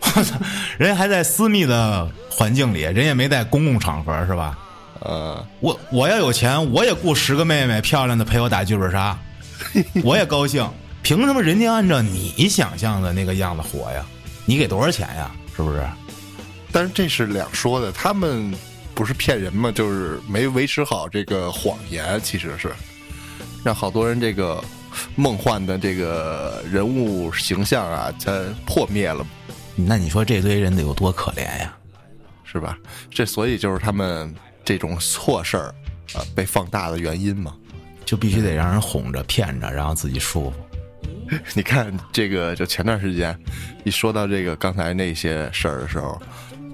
我操，人家还在私密的环境里，人也没在公共场合，是吧？呃，我我要有钱，我也雇十个妹妹漂亮的陪我打剧本杀，我也高兴。凭什么人家按照你想象的那个样子活呀？你给多少钱呀？是不是？但是这是两说的，他们不是骗人吗？就是没维持好这个谎言，其实是让好多人这个梦幻的这个人物形象啊，它破灭了，那你说这堆人得有多可怜呀？是吧？这所以就是他们这种错事儿啊被放大的原因嘛。就必须得让人哄着骗着，然后自己舒服。你看这个，就前段时间一说到这个刚才那些事儿的时候，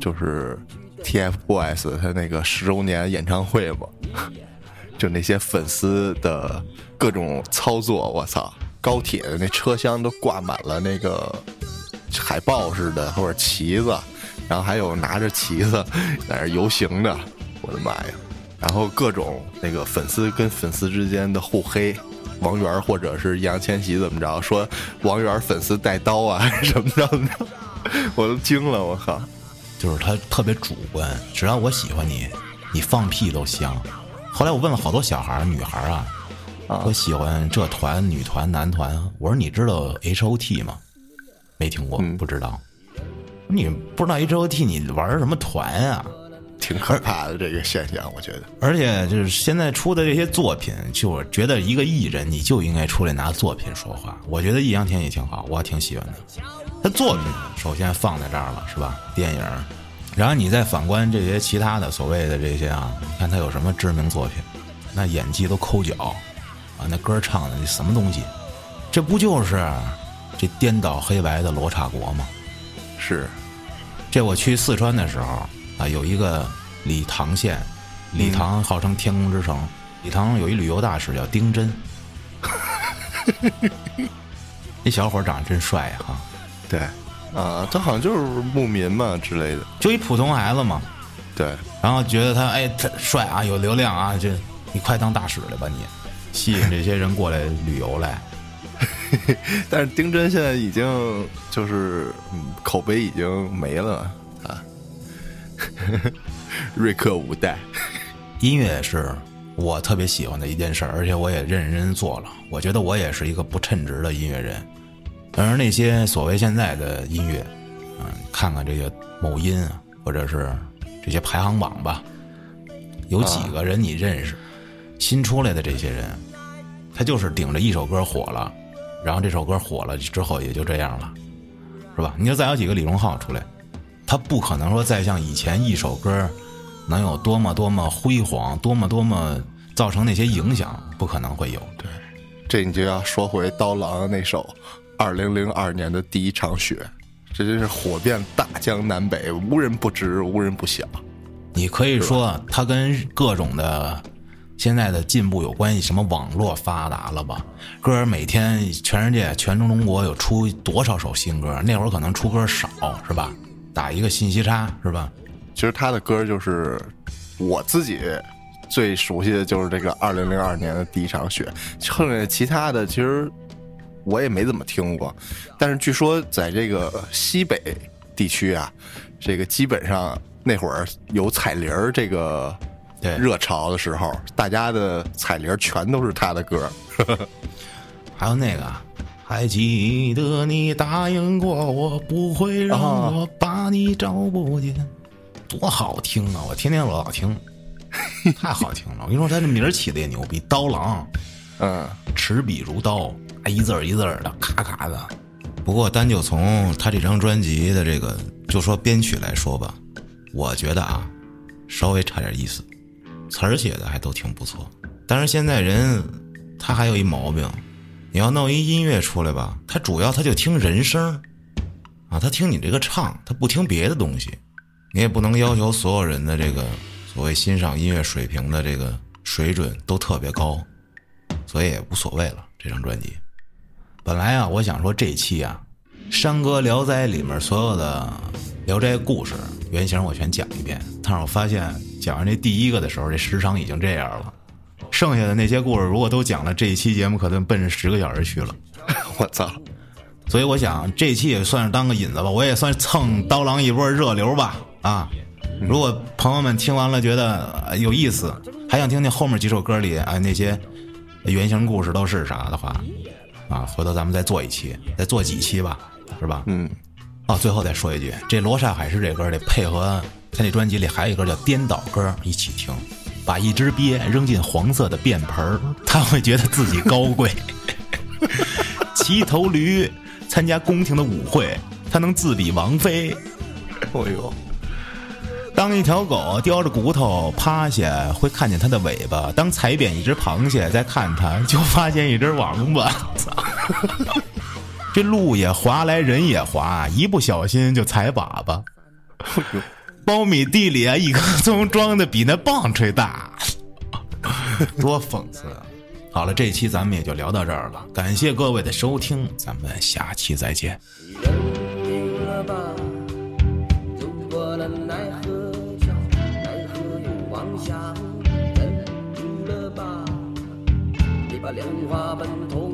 就是 TFBOYS 他那个十周年演唱会嘛，就那些粉丝的各种操作，我操！高铁的那车厢都挂满了那个海报似的或者旗子，然后还有拿着旗子 在那游行的，我的妈呀！然后各种那个粉丝跟粉丝之间的互黑，王源或者是易烊千玺怎么着，说王源粉丝带刀啊还是怎么着怎么着，我都惊了，我靠！就是他特别主观，只要我喜欢你，你放屁都香。后来我问了好多小孩儿、女孩儿啊，说喜欢这团、女团、男团。我说你知道 H O T 吗？没听过，不知道。你不知道 H O T，你玩什么团啊？挺可怕的这个现象，我觉得。而且就是现在出的这些作品，就我觉得一个艺人你就应该出来拿作品说话。我觉得易烊千玺挺好，我挺喜欢的。他作品首先放在这儿了，是吧？电影，然后你再反观这些其他的所谓的这些啊，你看他有什么知名作品？那演技都抠脚啊，那歌唱的那什么东西？这不就是这颠倒黑白的罗刹国吗？是，这我去四川的时候啊，有一个理塘县，理塘号称天空之城，理塘有一旅游大使叫丁真，那小伙长得真帅呀、哈，对，啊，他好像就是牧民嘛之类的，就一普通孩子嘛，对，然后觉得他哎他帅啊，有流量啊，就你快当大使来吧你，吸引这些人过来旅游来。但是丁真现在已经就是嗯口碑已经没了啊，瑞克五代，音乐是我特别喜欢的一件事，而且我也认认真真做了。我觉得我也是一个不称职的音乐人。而那些所谓现在的音乐，嗯，看看这个某音啊，或者是这些排行榜吧，有几个人你认识？新出来的这些人，他就是顶着一首歌火了，然后这首歌火了之后也就这样了，是吧？你就再有几个李荣浩出来，他不可能说再像以前一首歌能有多么多么辉煌，多么多么造成那些影响，不可能会有。对，这你就要说回刀郎那首。二零零二年的第一场雪，这真是火遍大江南北，无人不知，无人不晓。你可以说它跟各种的现在的进步有关系，什么网络发达了吧？歌每天全世界、全中中国有出多少首新歌？那会儿可能出歌少，是吧？打一个信息差，是吧？其实他的歌就是我自己最熟悉的就是这个二零零二年的第一场雪，剩下其他的其实。我也没怎么听过，但是据说在这个西北地区啊，这个基本上那会儿有彩铃儿这个热潮的时候，大家的彩铃全都是他的歌。还有那个，还记得你答应过我不会让我把你找不见，多好听啊！我天天老听，太好听了。我跟你说，他这名儿起的也牛逼，刀郎，嗯，持笔如刀。一字儿一字儿的，咔咔的。不过单就从他这张专辑的这个，就说编曲来说吧，我觉得啊，稍微差点意思。词儿写的还都挺不错。但是现在人他还有一毛病，你要弄一音乐出来吧，他主要他就听人声啊，他听你这个唱，他不听别的东西。你也不能要求所有人的这个所谓欣赏音乐水平的这个水准都特别高，所以也无所谓了。这张专辑。本来啊，我想说这期啊，《山歌聊斋》里面所有的聊斋故事原型我全讲一遍。但是我发现讲完这第一个的时候，这时长已经这样了。剩下的那些故事如果都讲了，这一期节目可能奔着十个小时去了。我操！所以我想这期也算是当个引子吧，我也算蹭刀郎一波热流吧。啊，如果朋友们听完了觉得有意思，还想听听后面几首歌里啊那些原型故事都是啥的话。啊，回头咱们再做一期，再做几期吧，是吧？嗯。哦，最后再说一句，这罗刹海市这歌得配合他那专辑里还有一歌叫颠倒歌，一起听。把一只鳖扔进黄色的便盆他会觉得自己高贵。骑头驴参加宫廷的舞会，他能自比王妃。哦呦。当一条狗叼着骨头趴下，会看见它的尾巴；当踩扁一只螃蟹，再看它，就发现一只王八。这路也滑来，人也滑，一不小心就踩粑粑。苞米地里啊，一棵葱装的比那棒槌大，多讽刺！好了，这期咱们也就聊到这儿了，感谢各位的收听，咱们下期再见。把莲花奔头。